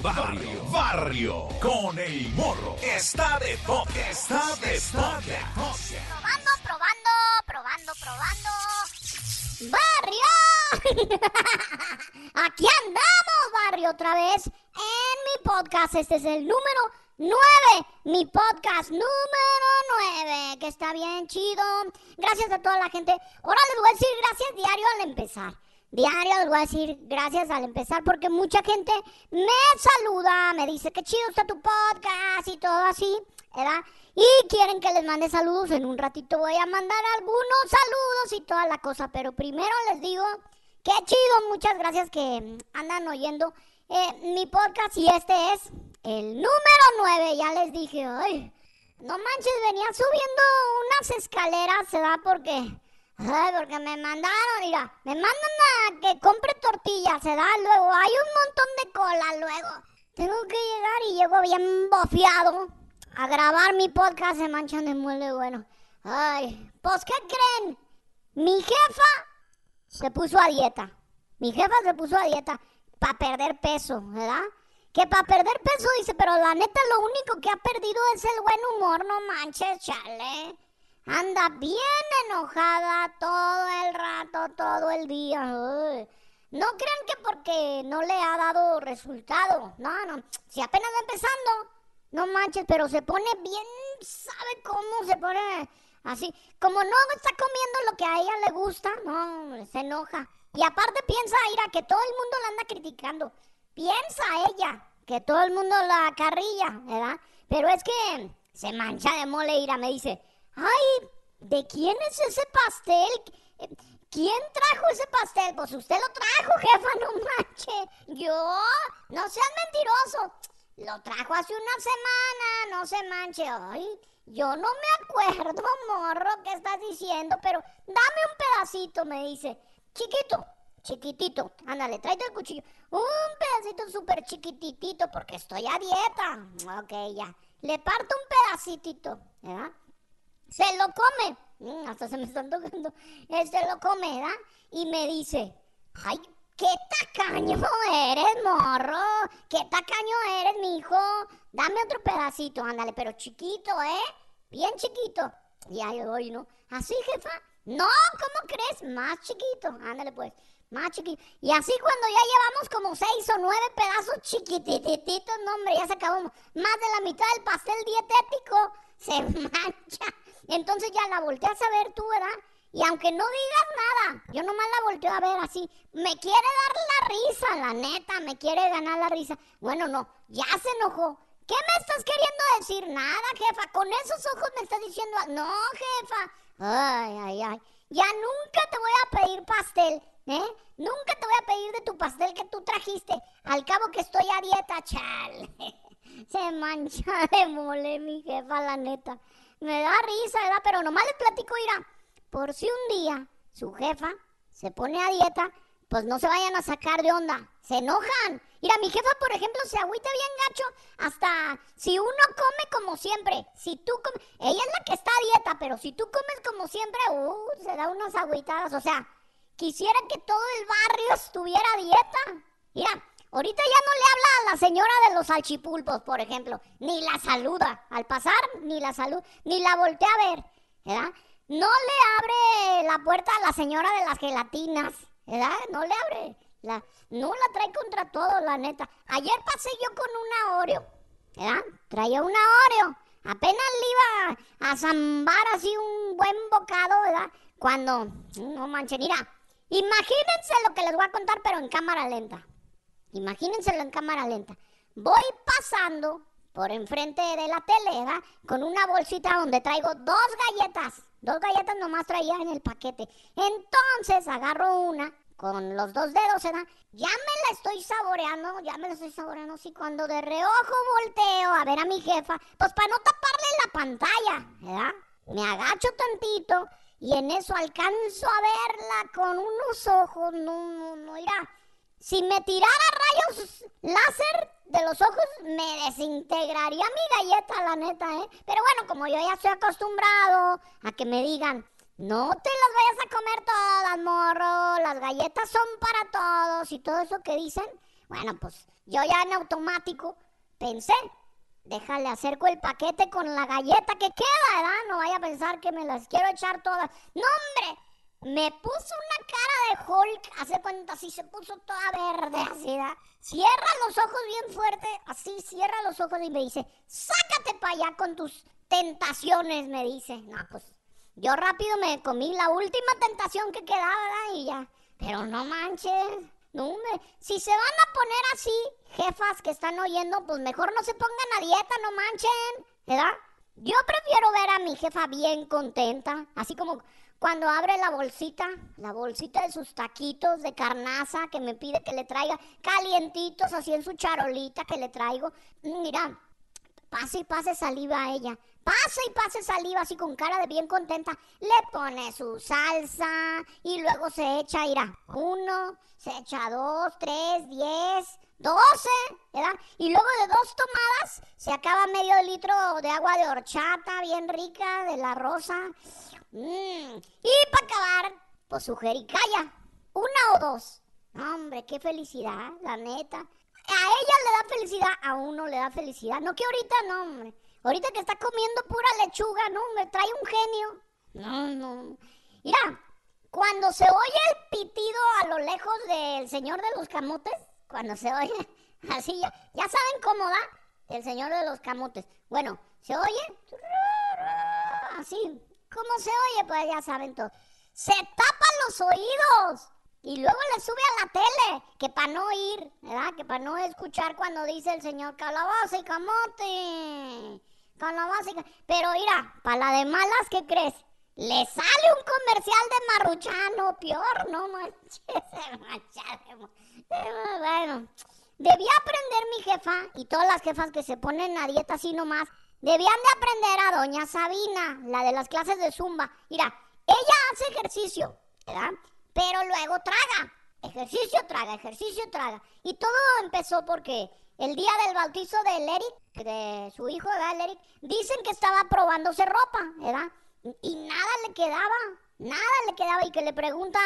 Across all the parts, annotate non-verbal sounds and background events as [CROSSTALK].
Barrio, barrio, con el morro. Está de toque, está de toque. Probando, probando, probando, probando. ¡Barrio! [LAUGHS] Aquí andamos, barrio, otra vez en mi podcast. Este es el número 9, mi podcast número 9, que está bien chido. Gracias a toda la gente. Ahora les voy a decir gracias diario al empezar. Diario les voy a decir gracias al empezar porque mucha gente me saluda, me dice que chido está tu podcast y todo así, ¿verdad? Y quieren que les mande saludos. En un ratito voy a mandar algunos saludos y toda la cosa. Pero primero les digo que chido, muchas gracias que andan oyendo eh, mi podcast. Y este es el número 9. Ya les dije, ay, no manches, venía subiendo unas escaleras, ¿se da? Porque Ay, porque me mandaron, mira, me mandan a que compre tortillas, se da luego, hay un montón de cola luego. Tengo que llegar y llego bien bofeado a grabar mi podcast de Manchan de Muele Bueno. Ay, pues ¿qué creen? Mi jefa se puso a dieta. Mi jefa se puso a dieta para perder peso, ¿verdad? Que para perder peso dice, pero la neta lo único que ha perdido es el buen humor, no manches, chale. Anda bien enojada todo el rato, todo el día. No crean que porque no le ha dado resultado. No, no. Si apenas va empezando, no manches, pero se pone bien, ¿sabe cómo se pone? Así, como no está comiendo lo que a ella le gusta, no, se enoja. Y aparte piensa, Ira, que todo el mundo la anda criticando. Piensa ella que todo el mundo la carrilla, ¿verdad? Pero es que se mancha de mole, Ira, me dice, Ay, ¿de quién es ese pastel? ¿Quién trajo ese pastel? Pues usted lo trajo, jefa, no manche. ¿Yo? No seas mentiroso. Lo trajo hace una semana, no se manche. Ay, yo no me acuerdo, [LAUGHS] morro, qué estás diciendo, pero dame un pedacito, me dice. Chiquito, chiquitito. Ándale, tráete el cuchillo. Un pedacito súper chiquititito porque estoy a dieta. Ok, ya. Le parto un pedacitito, ¿verdad? Se lo come. Mm, hasta se me está tocando. Se lo come, ¿verdad? Y me dice, ay, qué tacaño eres, morro. Qué tacaño eres, mi hijo. Dame otro pedacito, ándale, pero chiquito, ¿eh? Bien chiquito. Y ahí voy, ¿no? ¿Así, jefa? No, ¿cómo crees? Más chiquito. Ándale, pues. Más chiquito. Y así cuando ya llevamos como seis o nueve pedazos chiquitititos, no, hombre, ya se acabó más de la mitad del pastel dietético. Se [LAUGHS] mancha. Entonces ya la volteas a ver tú, ¿verdad? Y aunque no digas nada, yo nomás la volteo a ver así. Me quiere dar la risa, la neta, me quiere ganar la risa. Bueno, no, ya se enojó. ¿Qué me estás queriendo decir? Nada, jefa. Con esos ojos me estás diciendo. No, jefa. Ay, ay, ay. Ya nunca te voy a pedir pastel, ¿eh? Nunca te voy a pedir de tu pastel que tú trajiste. Al cabo que estoy a dieta, chal. [LAUGHS] Se mancha de mole, mi jefa, la neta. Me da risa, ¿verdad? Pero nomás les platico, irá. Por si un día su jefa se pone a dieta, pues no se vayan a sacar de onda. Se enojan. Mira, mi jefa, por ejemplo, se agüita bien gacho hasta si uno come como siempre. Si tú comes, ella es la que está a dieta, pero si tú comes como siempre, uh, se da unas agüitadas. O sea, quisiera que todo el barrio estuviera a dieta. Mira, Ahorita ya no le habla a la señora de los salchipulpos, por ejemplo, ni la saluda al pasar, ni la salud, ni la voltea a ver, ¿verdad? No le abre la puerta a la señora de las gelatinas, ¿verdad? No le abre, la, no la trae contra todo, la neta. Ayer pasé yo con una Oreo, ¿verdad? Traía una Oreo, apenas le iba a zambar así un buen bocado, ¿verdad? Cuando, no manches, mira, imagínense lo que les voy a contar, pero en cámara lenta. Imagínenselo en cámara lenta. Voy pasando por enfrente de la tele, ¿verdad? Con una bolsita donde traigo dos galletas. Dos galletas nomás traía en el paquete. Entonces agarro una con los dos dedos, ¿verdad? Ya me la estoy saboreando, ya me la estoy saboreando. Sí, cuando de reojo volteo a ver a mi jefa, pues para no taparle la pantalla, ¿verdad? Me agacho tantito y en eso alcanzo a verla con unos ojos, no, no, no, irá si me tirara rayos láser de los ojos, me desintegraría mi galleta, la neta, ¿eh? Pero bueno, como yo ya estoy acostumbrado a que me digan, no te las vayas a comer todas, morro, las galletas son para todos y todo eso que dicen, Bueno, pues yo ya en automático pensé, déjale acerco el paquete con la galleta que queda, ¿verdad? No vaya a pensar que me las quiero echar todas. No, hombre, me puso una cara de Hulk, hace cuenta así, se puso toda verde, así, ¿verdad? Cierra los ojos bien fuerte, así, cierra los ojos y me dice, sácate para allá con tus tentaciones, me dice. No, pues yo rápido me comí la última tentación que quedaba, ¿verdad? Y ya, pero no manches. No, hombre, si se van a poner así, jefas que están oyendo, pues mejor no se pongan a dieta, no manchen, ¿verdad? Yo prefiero ver a mi jefa bien contenta, así como cuando abre la bolsita, la bolsita de sus taquitos de carnaza que me pide que le traiga calientitos así en su charolita que le traigo. Mira, pase y pase saliva a ella. Pase y pase saliva así con cara de bien contenta. Le pone su salsa y luego se echa, irá, uno, se echa dos, tres, diez, doce, ¿verdad? Y luego de dos tomadas se acaba medio litro de agua de horchata bien rica de la rosa. Y para acabar, pues su jericaya. Una o dos. Hombre, qué felicidad, la neta. A ella le da felicidad, a uno le da felicidad. No que ahorita no, hombre. Ahorita que está comiendo pura lechuga, no, me trae un genio. No, no. Mira, cuando se oye el pitido a lo lejos del señor de los camotes, cuando se oye [LAUGHS] así, ya, ya saben cómo da el señor de los camotes. Bueno, se oye así, ¿Cómo se oye? Pues ya saben todo. Se tapan los oídos y luego le sube a la tele, que para no oír, ¿verdad? Que para no escuchar cuando dice el señor calabaza y camote. Calabaza y. Pero mira, para la de malas, ¿qué crees? Le sale un comercial de Marruchano, peor, no manches, [LAUGHS] Bueno, debía aprender mi jefa y todas las jefas que se ponen a dieta así nomás Debían de aprender a doña Sabina, la de las clases de zumba. Mira, ella hace ejercicio, ¿verdad? Pero luego traga. Ejercicio, traga, ejercicio, traga. Y todo empezó porque el día del bautizo de Eric, de su hijo, ¿verdad? Eric, dicen que estaba probándose ropa, ¿verdad? Y nada le quedaba, nada le quedaba. Y que le pregunta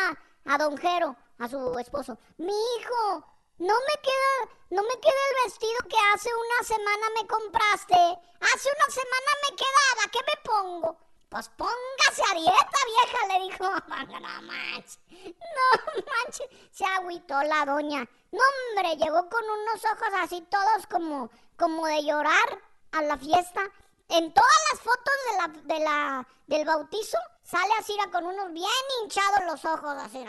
a Don Jero, a su esposo, mi hijo, no me queda, no me queda el vestido que hace una semana me compraste. Hace una semana me quedaba, ¿qué me pongo? Pues póngase a dieta, vieja, le dijo. [LAUGHS] No manches, no manches. Se agüitó la doña. No, hombre, llegó con unos ojos así todos como, como de llorar a la fiesta. En todas las fotos de la, de la, del bautizo sale así con unos bien hinchados los ojos, así.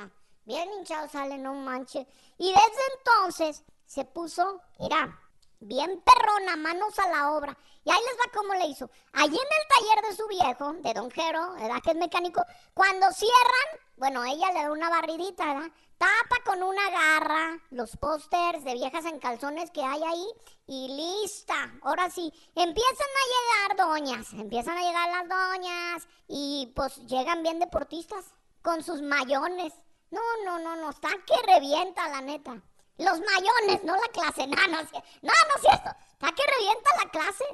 Bien hinchado sale, no manches. Y desde entonces se puso, mira, bien perrona, manos a la obra. Y ahí les va cómo le hizo. Allí en el taller de su viejo, de Don Jero, ¿verdad? Que es mecánico, cuando cierran, bueno, ella le da una barridita, ¿verdad? Tapa con una garra los pósters de viejas en calzones que hay ahí y lista. Ahora sí, empiezan a llegar doñas, empiezan a llegar las doñas y pues llegan bien deportistas con sus mayones no, no, no, no, está que revienta la neta. Los mayones, no la clase. [LAUGHS] No, no, no, no es cierto. Está que revienta la clase.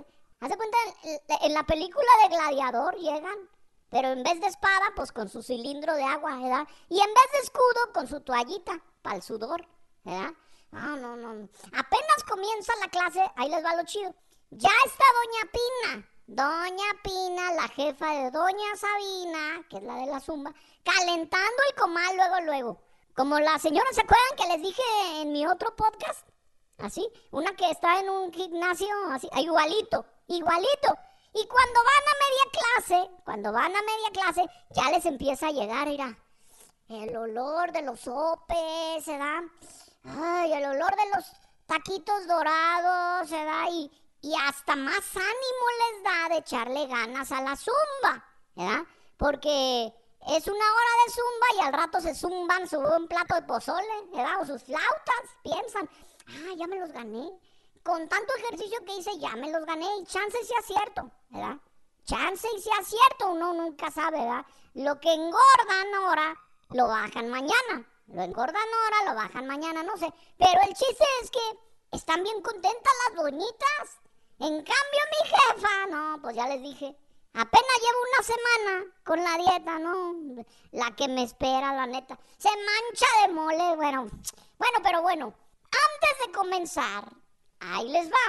Hace cuenta, en la película de Gladiador llegan, pero en vez de espada, pues con su cilindro de agua, ¿verdad? Y en vez de escudo, con su toallita para el sudor, ¿verdad? No, no, no. Apenas comienza la clase, ahí les va lo chido. Ya está Doña Pina. Doña Pina, la jefa de Doña Sabina, que es la de la zumba, calentando el comal luego, luego. Como la señora, ¿se acuerdan que les dije en mi otro podcast? Así, una que está en un gimnasio, así, igualito, igualito. Y cuando van a media clase, cuando van a media clase, ya les empieza a llegar, mira, el olor de los sopes, ¿se da? Ay, el olor de los taquitos dorados, ¿se da? Y, y hasta más ánimo les da de echarle ganas a la zumba, ¿verdad? Porque es una hora de zumba y al rato se zumban su un plato de pozole, ¿verdad? O sus flautas, piensan, ah, ya me los gané. Con tanto ejercicio que hice, ya me los gané y chance sea cierto, ¿verdad? Chance y sea cierto, uno nunca sabe, ¿verdad? Lo que engordan ahora, lo bajan mañana. Lo engordan ahora, lo bajan mañana, no sé. Pero el chiste es que están bien contentas las doñitas. En cambio, mi jefa, no, pues ya les dije, apenas llevo una semana con la dieta, ¿no? La que me espera, la neta. Se mancha de mole, bueno, bueno, pero bueno. Antes de comenzar, Ahí les va.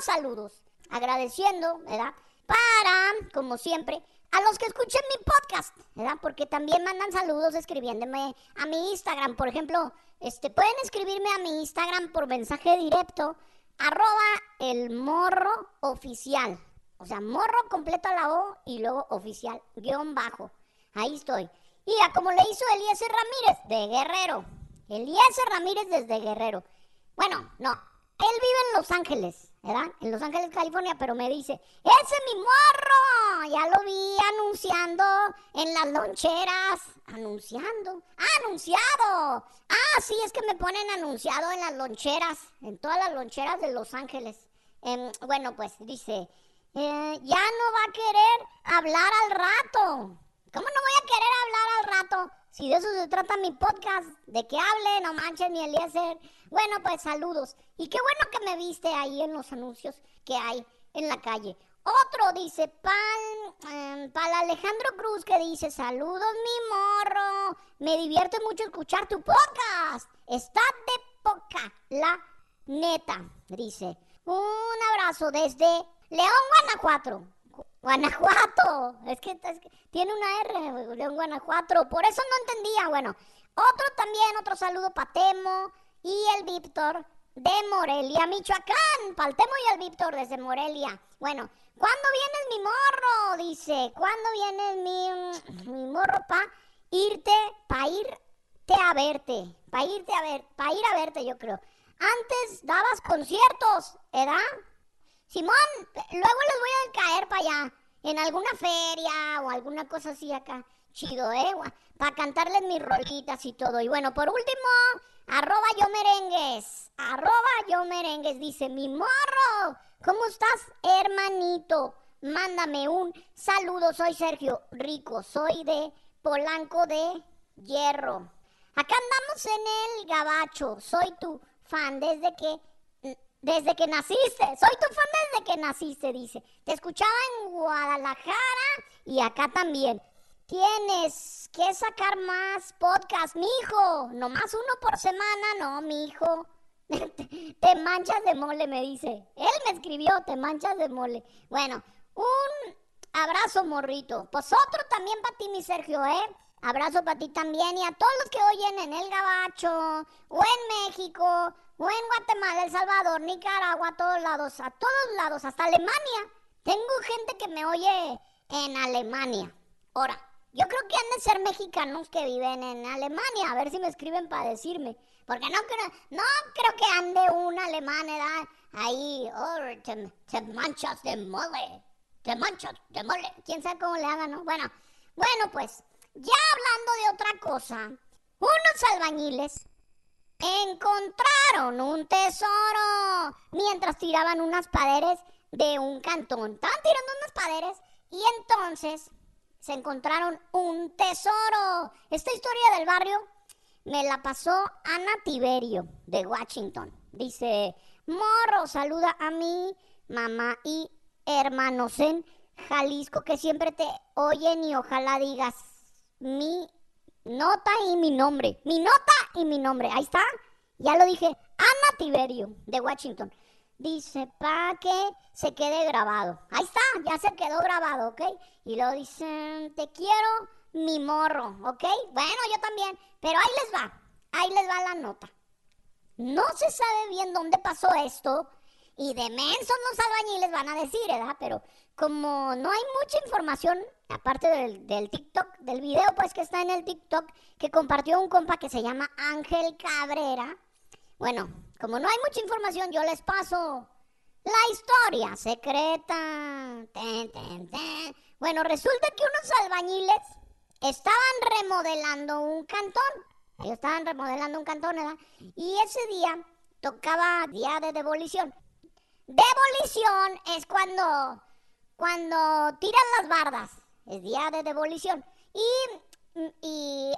Saludos. Agradeciendo, ¿verdad? Para, como siempre, a los que escuchen mi podcast, ¿verdad? Porque también mandan saludos escribiéndome a mi Instagram. Por ejemplo, este, pueden escribirme a mi Instagram por mensaje directo, arroba el morro oficial. O sea, morro completo a la O y luego oficial, guion bajo. Ahí estoy. Y a como le hizo Eliezer Ramírez de Guerrero. Eliezer Ramírez desde Guerrero. Bueno, no. Él vive en Los Ángeles, ¿verdad? En Los Ángeles, California, pero me dice, ¡ese es mi morro! Ya lo vi anunciando en las loncheras. ¿Anunciando? ¡Ah, anunciado! Ah, sí, es que me ponen anunciado en las loncheras, en todas las loncheras de Los Ángeles. Em, bueno, pues dice, eh, ya no va a querer hablar al rato. ¿Cómo no voy a querer hablar al rato? Si de eso se trata mi podcast, de que hable, no manches ni Eliezer. Bueno, pues saludos. Y qué bueno que me viste ahí en los anuncios que hay en la calle. Otro dice, Pal, em, Pal Alejandro Cruz, que dice, saludos mi morro. Me divierte mucho escuchar tu podcast. Está de poca, la neta, dice. Un abrazo desde León, Guanajuato. Guanajuato. Es que, es que, tiene una R, León, Guanajuato. Por eso no entendía. Bueno, otro también, otro saludo para Temo y el Víctor de Morelia, Michoacán. Para el Temo y el Víctor desde Morelia. Bueno, ¿cuándo viene mi morro? Dice, ¿cuándo viene mi, mi morro pa irte, pa irte a verte? Pa irte a ver, pa ir a verte, yo creo. Antes dabas conciertos, ¿verdad? Simón, luego les voy a caer para allá, en alguna feria o alguna cosa así acá. Chido, ¿eh? Para cantarles mis rolitas y todo. Y bueno, por último, arroba yo merengues. Arroba yo merengues. Dice, mi morro, ¿cómo estás, hermanito? Mándame un saludo. Soy Sergio Rico. Soy de Polanco de Hierro. Acá andamos en el gabacho. Soy tu fan desde que desde que naciste. Soy tu fan desde que naciste, dice. Te escuchaba en Guadalajara y acá también. Tienes que sacar más podcast, mijo. Nomás uno por semana, no, mijo. [LAUGHS] te manchas de mole, me dice. Él me escribió, te manchas de mole. Bueno, un abrazo, morrito. Pues otro también para ti, mi Sergio, ¿eh? Abrazo para ti también y a todos los que oyen en El Gabacho, o en México, o en Guatemala, El Salvador, Nicaragua, a todos lados, a todos lados, hasta Alemania. Tengo gente que me oye en Alemania. Ahora, yo creo que han de ser mexicanos que viven en Alemania. A ver si me escriben para decirme. Porque no creo, no creo que ande un alemán, ¿verdad? Ahí, oh, te, te manchas de mole. Te manchas de mole. ¿Quién sabe cómo le hagan, no? Bueno, bueno, pues ya hablando de otra cosa, unos albañiles encontraron un tesoro mientras tiraban unas paredes de un cantón. Estaban tirando unas paredes y entonces se encontraron un tesoro. Esta historia del barrio me la pasó Ana Tiberio de Washington. Dice, morro, saluda a mi mamá y hermanos en Jalisco que siempre te oyen y ojalá digas mi nota y mi nombre. Mi nota y mi nombre. Ahí está. Ya lo dije. Ana Tiberio, de Washington. Dice, para que se quede grabado. Ahí está, ya se quedó grabado, ¿ok? Y luego dicen, te quiero, mi morro, ¿ok? Bueno, yo también. Pero ahí les va, ahí les va la nota. No se sabe bien dónde pasó esto y de mensos los albañiles van a decir, ¿verdad? Pero como no hay mucha información, aparte del, TikTok, del video pues que está en el TikTok, que compartió un compa que se llama Ángel Cabrera, bueno, como no hay mucha información, yo les paso la historia secreta. Bueno, resulta que unos albañiles estaban remodelando un cantón. Ellos estaban remodelando un cantón, ¿verdad? Y ese día tocaba día de demolición. Demolición es cuando, cuando tiran las bardas. Es día de demolición. Y, y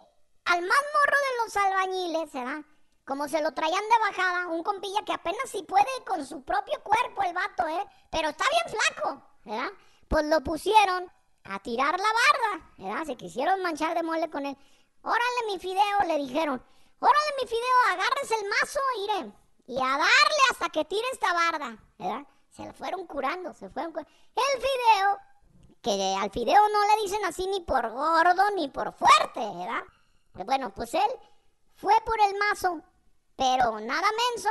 al más morro de los albañiles, ¿verdad? Como se lo traían de bajada, un compilla que apenas si puede con su propio cuerpo el vato, ¿eh? Pero está bien flaco, ¿verdad? Pues lo pusieron a tirar la barda, ¿verdad? Se quisieron manchar de mole con él. Órale mi fideo, le dijeron. Órale mi fideo, agarres el mazo, iré. Y a darle hasta que tire esta barda, ¿verdad? Se lo fueron curando, se fueron curando. El fideo, que al fideo no le dicen así ni por gordo ni por fuerte, ¿verdad? Bueno, pues él fue por el mazo pero nada menso,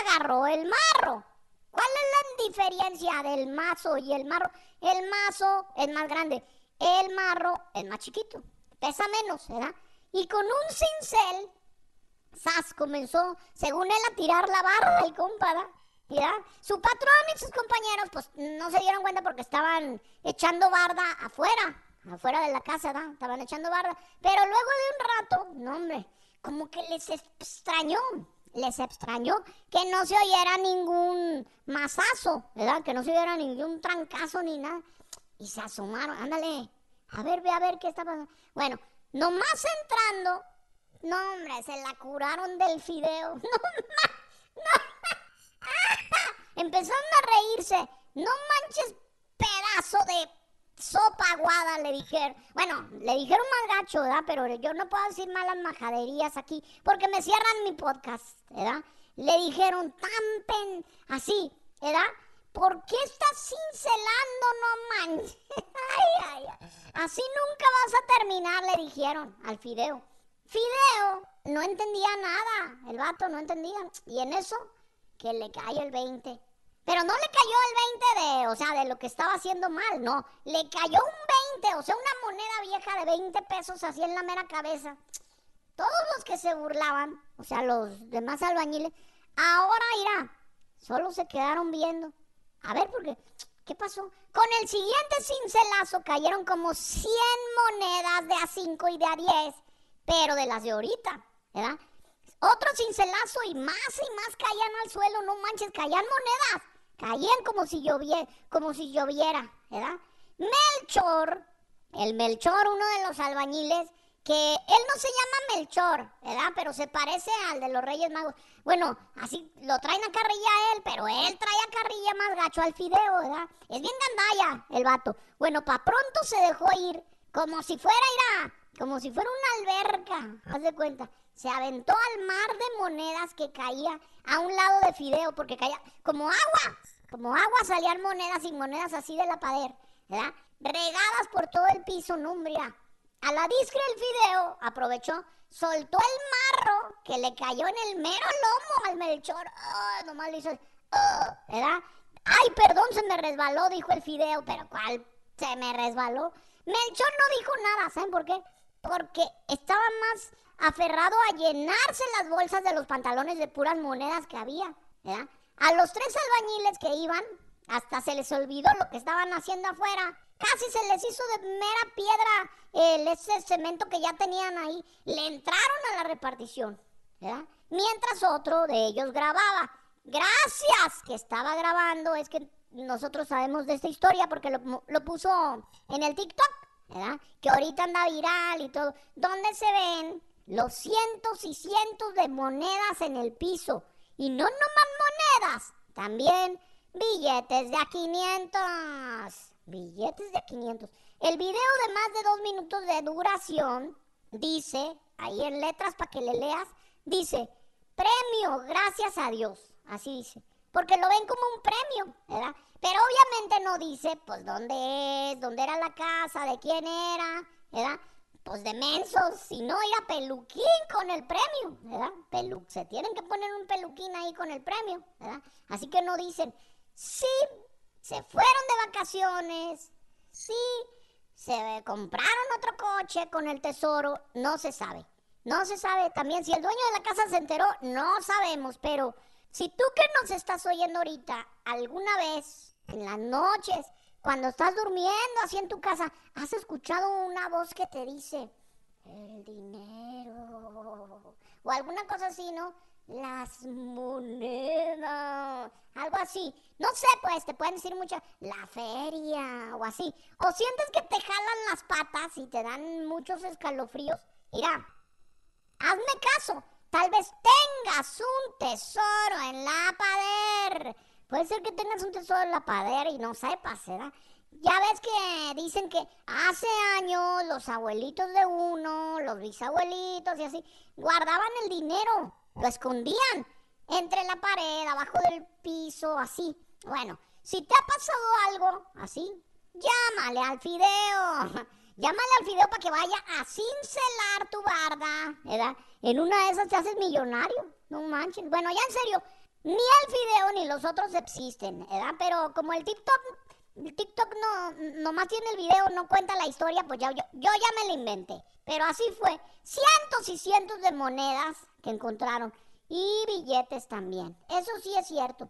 agarró el marro. ¿Cuál es la diferencia del mazo y el marro? El mazo es más grande, el marro es más chiquito, pesa menos, ¿verdad? Y con un cincel, Sas comenzó, según él, a tirar la barra y compa, ¿verdad? Su patrón y sus compañeros, pues no se dieron cuenta porque estaban echando barda afuera, afuera de la casa, ¿verdad? Estaban echando barda. Pero luego de un rato, no, hombre, como que les extrañó, les extrañó que no se oyera ningún mazazo, ¿verdad? Que no se oyera ningún trancazo ni nada. Y se asomaron, ándale, a ver, ve a ver qué está pasando. Bueno, nomás entrando, no hombre, se la curaron del fideo. [LAUGHS] No, no. [LAUGHS] Empezaron a reírse. No manches, pedazo de sopa aguada, le dijeron. Bueno, le dijeron mal gacho, ¿verdad? Pero yo no puedo decir malas majaderías aquí porque me cierran mi podcast, ¿verdad? Le dijeron tan pen, así, ¿verdad? ¿Por qué estás cincelando, no manches? [LAUGHS] ay, ay. Así nunca vas a terminar, le dijeron al Fideo. Fideo no entendía nada, el vato no entendía. Y en eso, que le cae el 20. Pero no le cayó el 20 de, o sea, de lo que estaba haciendo mal, no. Le cayó un 20, o sea, una moneda vieja de 20 pesos así en la mera cabeza. Todos los que se burlaban, o sea, los demás albañiles, ahora irá. Solo se quedaron viendo. A ver, porque, ¿qué pasó? Con el siguiente cincelazo cayeron como 100 monedas de a 5 y de a 10, pero de las de ahorita, ¿verdad? Otro cincelazo y más y más caían al suelo, no manches, caían monedas caían como si lloviera, como si lloviera, ¿verdad? Melchor, el Melchor, uno de los albañiles, que él no se llama Melchor, ¿verdad? Pero se parece al de los Reyes Magos. Bueno, así lo traen a carrilla a él, pero él trae a carrilla más gacho al fideo, ¿verdad? Es bien gandalla el vato. Bueno, pa' pronto se dejó ir, como si fuera, irá, como si fuera una alberca, haz de cuenta. Se aventó al mar de monedas que caía a un lado de fideo, porque caía como agua. Como agua salían monedas y monedas así de la pared, ¿verdad? Regadas por todo el piso, numbria. A la discre el fideo aprovechó, soltó el marro que le cayó en el mero lomo al Melchor. Oh, nomás le hizo, oh, ¿verdad? Ay, perdón, se me resbaló, dijo el fideo, pero ¿cuál se me resbaló? Melchor no dijo nada, ¿saben por qué? Porque estaba más aferrado a llenarse las bolsas de los pantalones de puras monedas que había. A los tres albañiles que iban, hasta se les olvidó lo que estaban haciendo afuera. Casi se les hizo de mera piedra el, ese cemento que ya tenían ahí. Le entraron a la repartición. Mientras otro de ellos grababa. Gracias que estaba grabando, es que nosotros sabemos de esta historia porque lo puso en el TikTok, ¿verdad? Que ahorita anda viral y todo. Donde se ven los cientos y cientos de monedas en el piso y no nomás monedas, también billetes de a 500. Billetes de a 500. El video de más de dos minutos de duración dice, ahí en letras para que le leas, dice, premio, gracias a Dios. Así dice. Porque lo ven como un premio, ¿verdad? Pero obviamente no dice, pues, dónde es, dónde era la casa, de quién era, ¿verdad? pues de mensos, si no ir a peluquín con el premio, ¿verdad? Pelu se tienen que poner un peluquín ahí con el premio, ¿verdad? Así que no dicen, sí, se fueron de vacaciones, sí, se compraron otro coche con el tesoro, no se sabe. No se sabe también si el dueño de la casa se enteró, no sabemos, pero si tú que nos estás oyendo ahorita, alguna vez en las noches, cuando estás durmiendo así en tu casa, has escuchado una voz que te dice, el dinero, o alguna cosa así, ¿no? Las monedas, algo así. No sé, pues te pueden decir mucho, la feria o así. O sientes que te jalan las patas y te dan muchos escalofríos. Mira, hazme caso. Tal vez tengas un tesoro en la pader. Puede ser que tengas un tesoro en la pader y no sepas, ¿verdad? Ya ves que dicen que hace años los abuelitos de uno, los bisabuelitos y así, guardaban el dinero, lo escondían entre la pared, abajo del piso, así. Bueno, si te ha pasado algo así, llámale al fideo. Llámale al fideo para que vaya a cincelar tu barda, ¿verdad? En una de esas te haces millonario, no manches. Bueno, ya en serio, ni el fideo ni los otros existen, ¿verdad? Pero como el TikTok, el TikTok no, nomás tiene el video, no cuenta la historia, pues ya yo, yo ya me lo inventé. Pero así fue, cientos y cientos de monedas que encontraron y billetes también. Eso sí es cierto.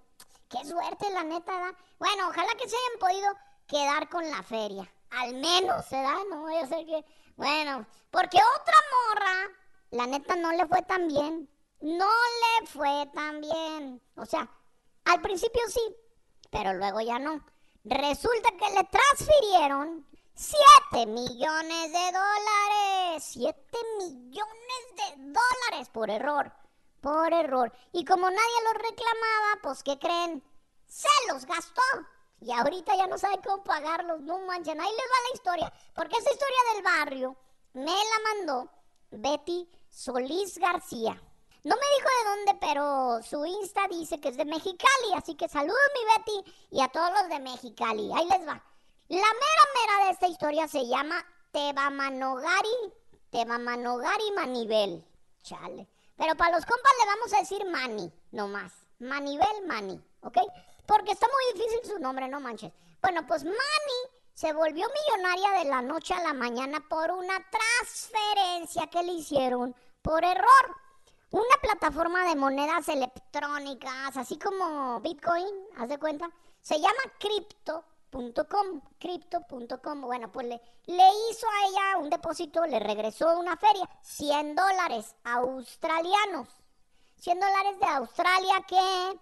Qué suerte, la neta, ¿verdad? Bueno, ojalá que se hayan podido quedar con la feria. Al menos, ¿verdad? No voy a ser que... Bueno, porque otra morra, la neta no le fue tan bien. No le fue tan bien. O sea, al principio sí, pero luego ya no. Resulta que le transfirieron 7 millones de dólares. 7 millones de dólares por error. Por error. Y como nadie lo reclamaba, pues ¿qué creen? Se los gastó. Y ahorita ya no sabe cómo pagarlos, no manchen. Ahí les va la historia. Porque esa historia del barrio me la mandó Betty Solís García. No me dijo de dónde, pero su Insta dice que es de Mexicali. Así que saludos mi Betty y a todos los de Mexicali. Ahí les va. La mera mera de esta historia se llama Tebamanogari. Tebamanogari Manivel. Chale. Pero para los compas le vamos a decir Mani, nomás. Manivel Mani, ¿ok? Porque está muy difícil su nombre, no manches. Bueno, pues Manny se volvió millonaria de la noche a la mañana por una transferencia que le hicieron por error. Una plataforma de monedas electrónicas, así como Bitcoin, haz de cuenta, se llama Crypto.com, Crypto.com. Bueno, pues le, le hizo a ella un depósito, le regresó una feria, 100 dólares australianos. 100 dólares de Australia que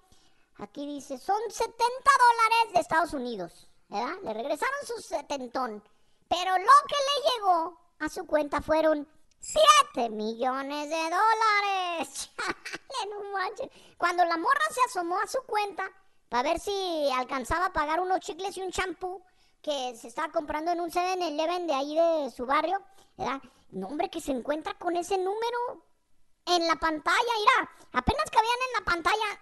Aquí dice, son 70 dólares de Estados Unidos, ¿verdad? Le regresaron su setentón. Pero lo que le llegó a su cuenta fueron 7 millones de dólares. [LAUGHS] Cuando la morra se asomó a su cuenta para ver si alcanzaba a pagar unos chicles y un champú que se estaba comprando en un 7-Eleven de ahí de su barrio, ¿verdad? No, hombre, que se encuentra con ese número en la pantalla, mira, apenas cabían en la pantalla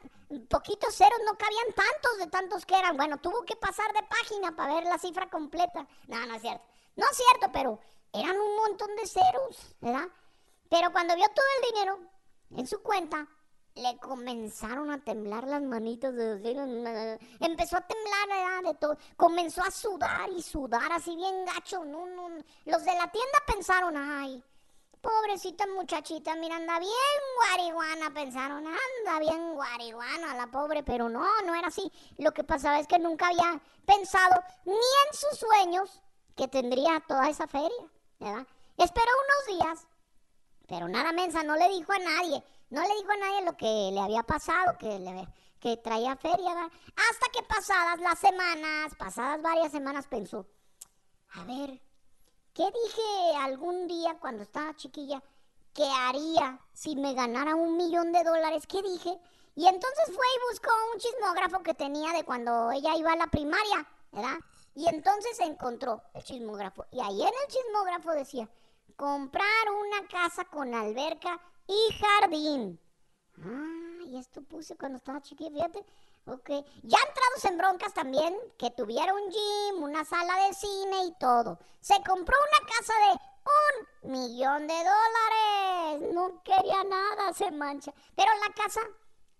poquitos ceros, no cabían tantos de tantos que eran. Bueno, tuvo que pasar de página para ver la cifra completa. No, no es cierto. No es cierto, pero eran un montón de ceros, ¿verdad? Pero cuando vio todo el dinero en su cuenta, le comenzaron a temblar las manitos de empezó a temblar ¿verdad? de todo comenzó a sudar y sudar así bien gacho no, no, los de la tienda pensaron ay Pobrecita muchachita, mira, anda bien guariguana, pensaron, anda bien guariguana la pobre, pero no, no era así. Lo que pasaba es que nunca había pensado ni en sus sueños que tendría toda esa feria, ¿verdad? Esperó unos días, pero nada mensa, no le dijo a nadie, no le dijo a nadie lo que le había pasado, que, le, que traía feria, ¿verdad? Hasta que pasadas las semanas, pasadas varias semanas, pensó, a ver, ¿Qué dije algún día cuando estaba chiquilla que haría si me ganara un millón de dólares? ¿Qué dije? Y entonces fue y buscó un chismógrafo que tenía de cuando ella iba a la primaria, ¿verdad? Y entonces encontró el chismógrafo. Y ahí en el chismógrafo decía, comprar una casa con alberca y jardín. Ah, y esto puse cuando estaba chiquilla, fíjate. Ok. Ya entrados en broncas también, que tuviera un gym, una sala de cine y todo. Se compró una casa de un millón de dólares. No quería nada, se mancha. Pero la casa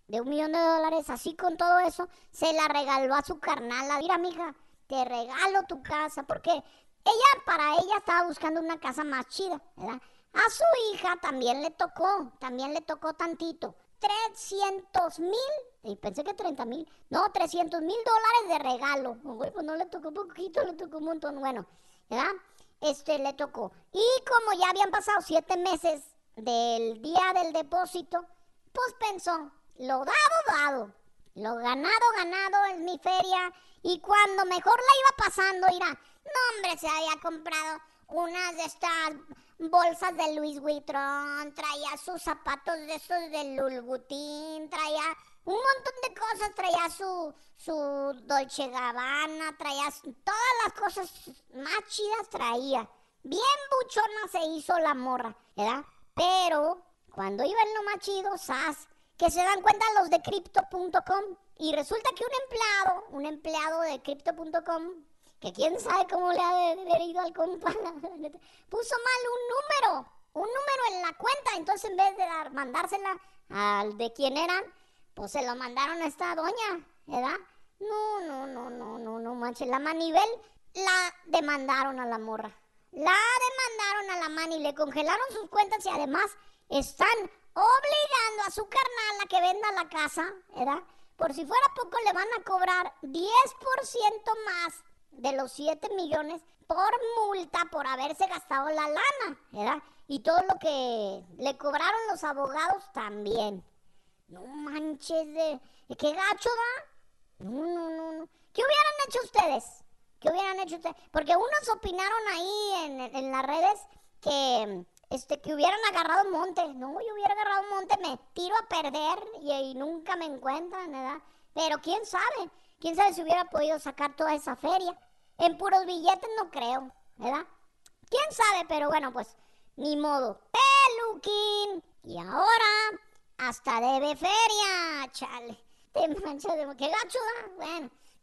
de un millón de dólares, así con todo eso, se la regaló a su carnala. Mira, mija, te regalo tu casa, porque ella, para ella, estaba buscando una casa más chida, ¿verdad? A su hija también le tocó, también le tocó tantito. 300 mil, y pensé que 30 mil, no, 300 mil dólares de regalo. Pues no le tocó poquito, le tocó un montón. Bueno, ¿verdad? Este le tocó. Y como ya habían pasado siete meses del día del depósito, pues pensó, lo dado, dado. Lo ganado, ganado es mi feria. Y cuando mejor la iba pasando, irá, no hombre, se había comprado unas de estas bolsas de Luis Vuitton, traía sus zapatos de esos de Lulgutín, traía un montón de cosas, traía su, su Dolce Gabbana, traía todas las cosas más chidas traía. Bien buchona se hizo la morra, ¿verdad? Pero cuando iba en lo más chido, sas, que se dan cuenta los de crypto.com y resulta que un empleado, un empleado de crypto.com que quién sabe cómo le ha de haber ido al compa, [LAUGHS] puso mal un número, un número en la cuenta, entonces en vez de dar, mandársela al de quién eran, pues se lo mandaron a esta doña, ¿verdad? No, no, no, no, no, no manches, la manivel la demandaron a la morra. La demandaron a la mani, le congelaron sus cuentas y además están obligando a su carnal a que venda la casa, ¿verdad? Por si fuera poco le van a cobrar 10% más de los 7 millones por multa por haberse gastado la lana, ¿verdad? Y todo lo que le cobraron los abogados también. No manches, de, ¿qué gacho da? No, no, no, no. ¿Qué hubieran hecho ustedes? ¿Qué hubieran hecho ustedes? Porque unos opinaron ahí en, las redes que, este, que hubieran agarrado monte. No, yo hubiera agarrado monte, me tiro a perder y, y nunca me encuentran, ¿verdad? Pero quién sabe, quién sabe si hubiera podido sacar toda esa feria. En puros billetes no creo, ¿verdad? ¿Quién sabe? Pero bueno, pues ni modo. Peluquín. Y ahora hasta debe feria, chale. Te de... ¿Qué gacho da? Bueno,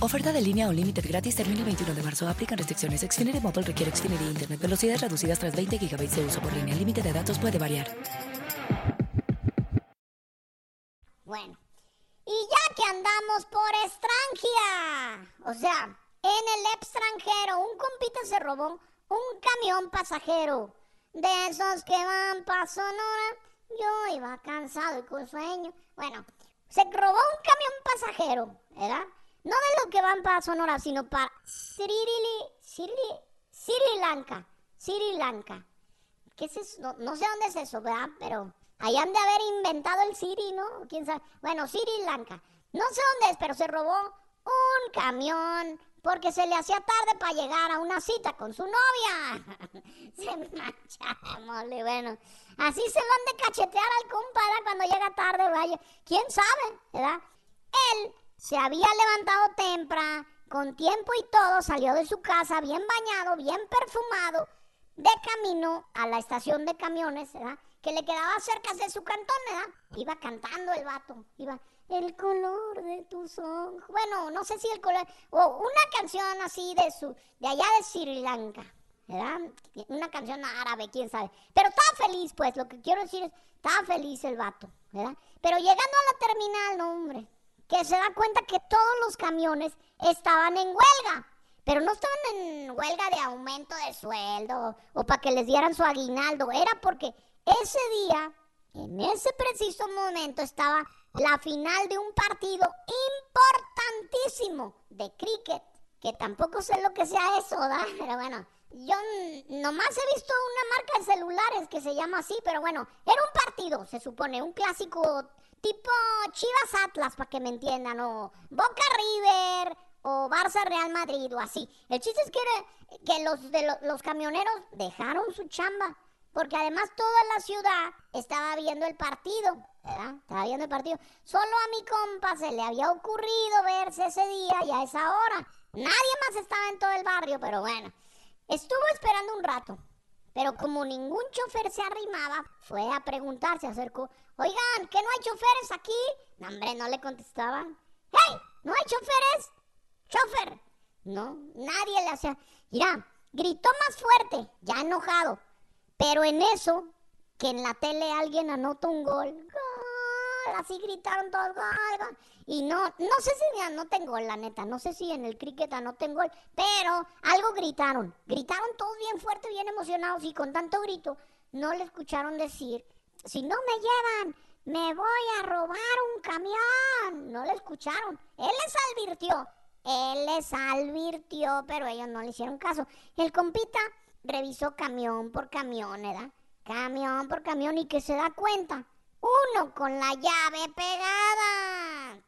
Oferta de línea o límite gratis termina el 21 de marzo. Aplican restricciones. Xfinity Mobile requiere Xfinity Internet. Velocidades reducidas tras 20 GB de uso por línea. El límite de datos puede variar. Bueno, y ya que andamos por extranjía, o sea, en el extranjero, un compita se robó un camión pasajero. De esos que van para Sonora, yo iba cansado y con sueño. Bueno, se robó un camión pasajero, ¿verdad? No de los que van para Sonora, sino para Sri, Sri, Sri Lanka. Lanka. ¿Qué es eso? No, sé dónde es eso, ¿verdad? Pero ahí han de haber inventado el Siri, ¿no? ¿Quién sabe? Bueno, Sri Lanka. No sé dónde es, pero se robó un camión porque se le hacía tarde para llegar a una cita con su novia. [LAUGHS] se mancha, mole, bueno. Así se lo han de cachetear al compadre cuando llega tarde, vaya. ¿Quién sabe, verdad? Él se había levantado temprano, con tiempo y todo, salió de su casa bien bañado, bien perfumado, de camino a la estación de camiones, ¿verdad? Que le quedaba cerca de su cantón, ¿verdad? Iba cantando el vato, iba, el color de tus ojos. Bueno, no sé si el color, o una canción así de su, de allá de Sri Lanka, ¿verdad? Una canción árabe, quién sabe. Pero estaba feliz, pues, lo que quiero decir es, estaba feliz el vato, ¿verdad? Pero llegando a la terminal, hombre, que se da cuenta que todos los camiones estaban en huelga. Pero no estaban en huelga de aumento de sueldo o para que les dieran su aguinaldo. Era porque ese día, en ese preciso momento, estaba la final de un partido importantísimo de cricket. Que tampoco sé lo que sea eso. Pero bueno, yo nomás he visto una marca de celulares que se llama así, pero bueno, era un partido, se supone, un clásico tipo Chivas Atlas, para que me entiendan, o Boca River, o Barça Real Madrid, o así. El chiste es que, que los, de los camioneros dejaron su chamba, porque además toda la ciudad estaba viendo el partido, ¿verdad? Estaba viendo el partido. Solo a mi compa se le había ocurrido verse ese día y a esa hora. Nadie más estaba en todo el barrio, pero bueno. Estuvo esperando un rato, pero como ningún chofer se arrimaba, fue a preguntar, se acercó. Oigan, ¿qué no hay choferes aquí? No, hombre, no le contestaban. ¡Hey! ¿No hay choferes? ¡Chofer! No, nadie le hacía. Mira, gritó más fuerte, ya enojado. Pero en eso, que en la tele alguien anota un gol. ¡Gol! Así gritaron todos, ¡gol, gol! Y no, no sé si anoten gol, la neta. No sé si en el cricket anoten gol. Pero algo gritaron. Gritaron todos bien fuerte, bien emocionados. Y con tanto grito, no le escucharon decir: Si no me llevan, me voy a robar un camión. No le escucharon. Él les advirtió. Él les advirtió, pero ellos no le hicieron caso. El compita revisó camión por camión, ¿verdad? Camión por camión y que se da cuenta. Uno con la llave pegada.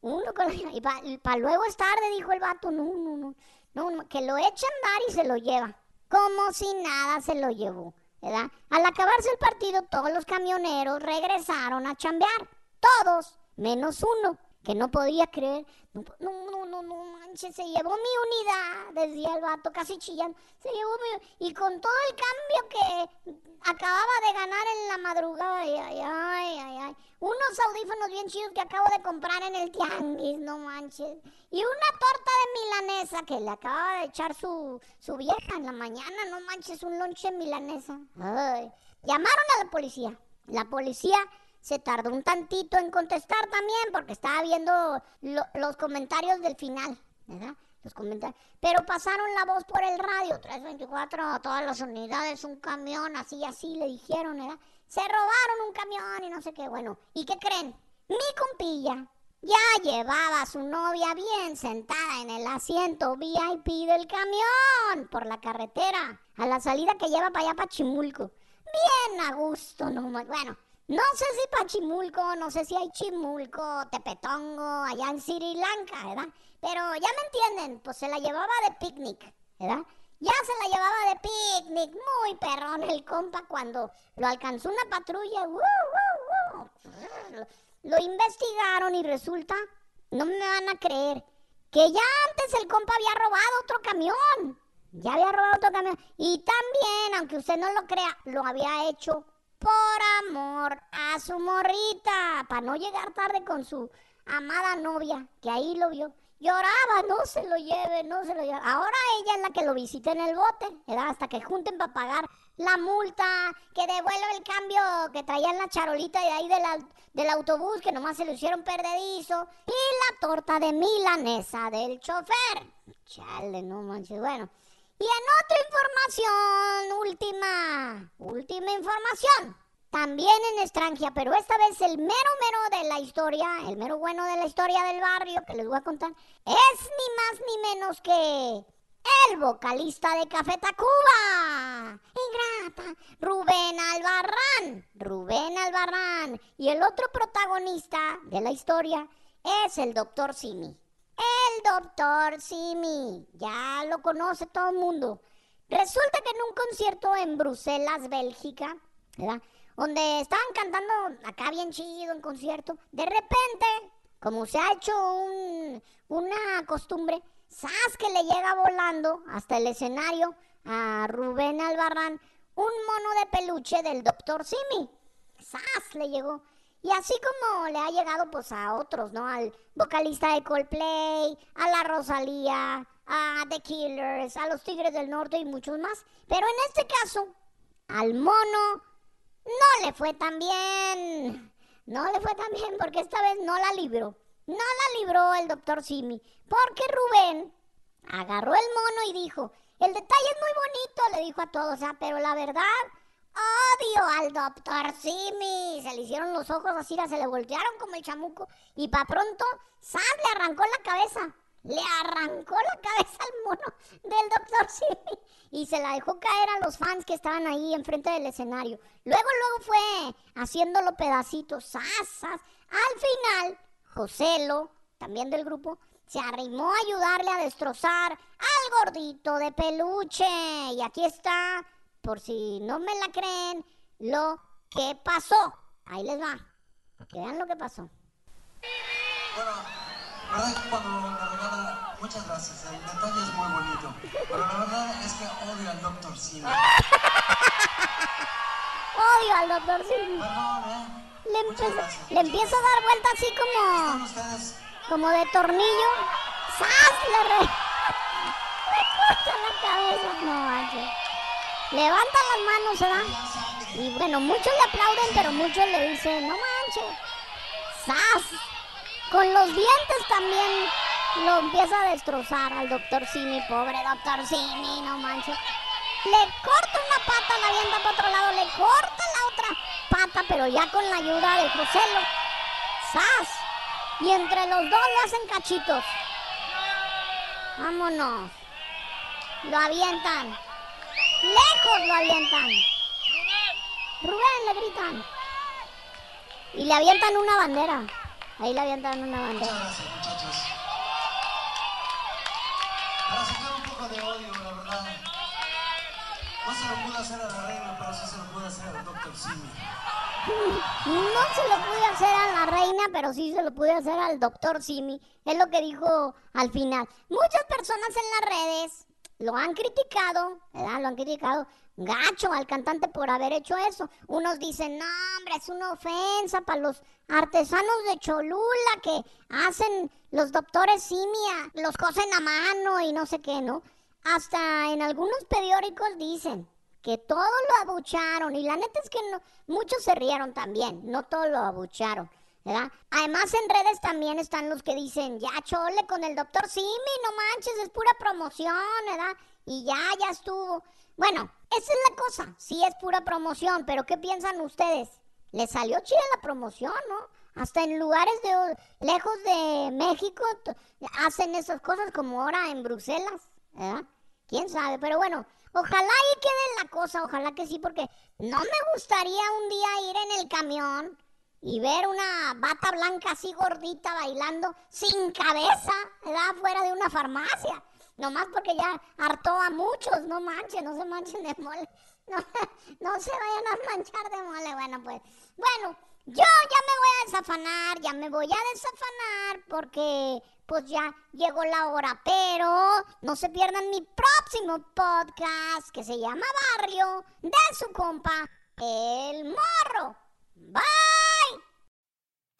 Uno con Y para luego es tarde, dijo el vato. No, no, no, no. que lo echa a andar y se lo lleva. Como si nada se lo llevó. ¿verdad? Al acabarse el partido, todos los camioneros regresaron a chambear. Todos, menos uno, que no podía creer. No, no, no, no, manches, se llevó mi unidad, decía el vato, casi chillando. Se llevó mi... Y con todo el cambio que acababa de ganar en la madrugada, ay, ay, ay, ay, ay. Unos audífonos bien chidos que acabo de comprar en el tianguis, no manches. Y una torta de milanesa que le acaba de echar su, su vieja en la mañana, no manches, un lonche milanesa. Ay. Llamaron a la policía. La policía se tardó un tantito en contestar también porque estaba viendo los comentarios del final, ¿verdad? Los comentarios. Pero pasaron la voz por el radio, 324, a todas las unidades, un camión, así, así, le dijeron, ¿verdad? Se robaron un camión y no sé qué, bueno. ¿Y qué creen? Mi compilla ya llevaba a su novia bien sentada en el asiento VIP del camión por la carretera, a la salida que lleva para allá para Chimulco. Bien a gusto, no Bueno, no sé si Pachimulco, no sé si hay Chimulco, Tepetongo, allá en Sri Lanka, ¿verdad? Pero ya me entienden, pues se la llevaba de picnic, ¿verdad? Ya se la llevaba de picnic, muy perrón el compa cuando lo alcanzó una patrulla. Lo investigaron y resulta, no me van a creer, que ya antes el compa había robado otro camión. Ya había robado otro camión. Y también, aunque usted no lo crea, lo había hecho por amor a su morrita, para no llegar tarde con su amada novia, que ahí lo vio. Lloraba, no se lo lleve, no se lo lleve. Ahora ella es la que lo visita en el bote, ¿verdad? Hasta que junten para pagar la multa, que devuelva el cambio que traían la charolita de ahí del, del autobús, que nomás se lo hicieron perdedizo, y la torta de milanesa del chofer. Chale, no manches, bueno. Y en otra información, última, última información. También en extranjera, pero esta vez el mero mero de la historia, el mero bueno de la historia del barrio que les voy a contar, es ni más ni menos que el vocalista de Café Tacuba. Ingrata, Rubén Albarrán. Rubén Albarrán. Y el otro protagonista de la historia es el doctor Simi. El doctor Simi, ya lo conoce todo el mundo. Resulta que en un concierto en Bruselas, Bélgica. Donde estaban cantando acá bien chido en concierto, de repente, como se ha hecho una costumbre, ¡zas! que le llega volando hasta el escenario a Rubén Albarrán un mono de peluche del doctor Simi. ¡Sas! le llegó. Y así como le ha llegado pues a otros, ¿no? Al vocalista de Coldplay, a la Rosalía, a The Killers, a los Tigres del Norte y muchos más. Pero en este caso, al mono no le fue tan bien. No le fue tan bien porque esta vez no la libró. No la libró el doctor Simi. Porque Rubén agarró el mono y dijo, el detalle es muy bonito, le dijo a todos, sea, pero la verdad, odio al doctor Simi. Se le hicieron los ojos así, se le voltearon como el chamuco y pa' pronto, ¡zas! le arrancó la cabeza. Le arrancó la cabeza al mono del doctor Simi y se la dejó caer a los fans que estaban ahí enfrente del escenario. Luego, luego fue haciéndolo pedacitos, ¡zas, zas! Al final, Joselo, también del grupo, se arrimó a ayudarle a destrozar al gordito de peluche. Y aquí está, por si no me la creen, lo que pasó. Ahí les va. Que vean lo que pasó. Bueno, verdad que cuando me regala, muchas gracias, el detalle es muy bonito. Pero la verdad es que odio al Dr. Simi. [LAUGHS] Odio al doctor Simi. Perdón, ¿eh? Le, Muchas empe- gracias. le empiezo a dar vuelta así ¿Están como, ustedes? como de tornillo. ¡Sas! Le, re- [LAUGHS] le corta la cabeza. No manches. Levanta las manos, ¿verdad? Y bueno, muchos le aplauden, pero muchos le dicen, no manches. ¡Sas! Con los dientes también lo empieza a destrozar al doctor Simi, pobre doctor Simi, no manches. Le corta una pata, la avienta para otro lado, le corta la otra pata, pero ya con la ayuda de Joselo. ¡Sas! Y entre los dos lo hacen cachitos. Vámonos. Lo avientan. Lejos lo avientan. Rubén le gritan. Y le avientan una bandera. Ahí le avientan una Muchas bandera. gracias, muchachos. Para sacar un poco de odio, la verdad. No se lo pude hacer a la reina, pero sí se lo pude hacer al Dr. Simi. No se lo pude hacer a la reina, pero sí se lo pude hacer al doctor Simi. Es lo que dijo al final. Muchas personas en las redes lo han criticado, ¿verdad? Lo han criticado gacho al cantante por haber hecho eso. Unos dicen, no, hombre, es una ofensa para los artesanos de Cholula que hacen los doctores Simia, los cosen a mano y no sé qué, ¿no? Hasta en algunos periódicos dicen que todos lo abucharon y la neta es que no, muchos se rieron también, no todos lo abucharon, ¿verdad? Además en redes también están los que dicen, ya chole con el doctor Simi, no manches, es pura promoción, ¿verdad? Y ya, ya estuvo. Bueno, esa es la cosa, sí es pura promoción, pero ¿qué piensan ustedes? Le salió chida la promoción, ¿no? Hasta en lugares de lejos de México hacen esas cosas como ahora en Bruselas, ¿verdad? quién sabe, pero bueno, ojalá y quede la cosa, ojalá que sí, porque no me gustaría un día ir en el camión y ver una bata blanca así gordita bailando sin cabeza, ¿verdad? Fuera de una farmacia. Nomás porque ya hartó a muchos, no manchen, no se manchen de mole. [LAUGHS] No, no se vayan a manchar de mole. Bueno, pues, bueno, yo ya me voy a desafanar, ya me voy a desafanar porque pues ya llegó la hora, pero no se pierdan mi próximo podcast que se llama Barrio de su compa, El Morro. Bye.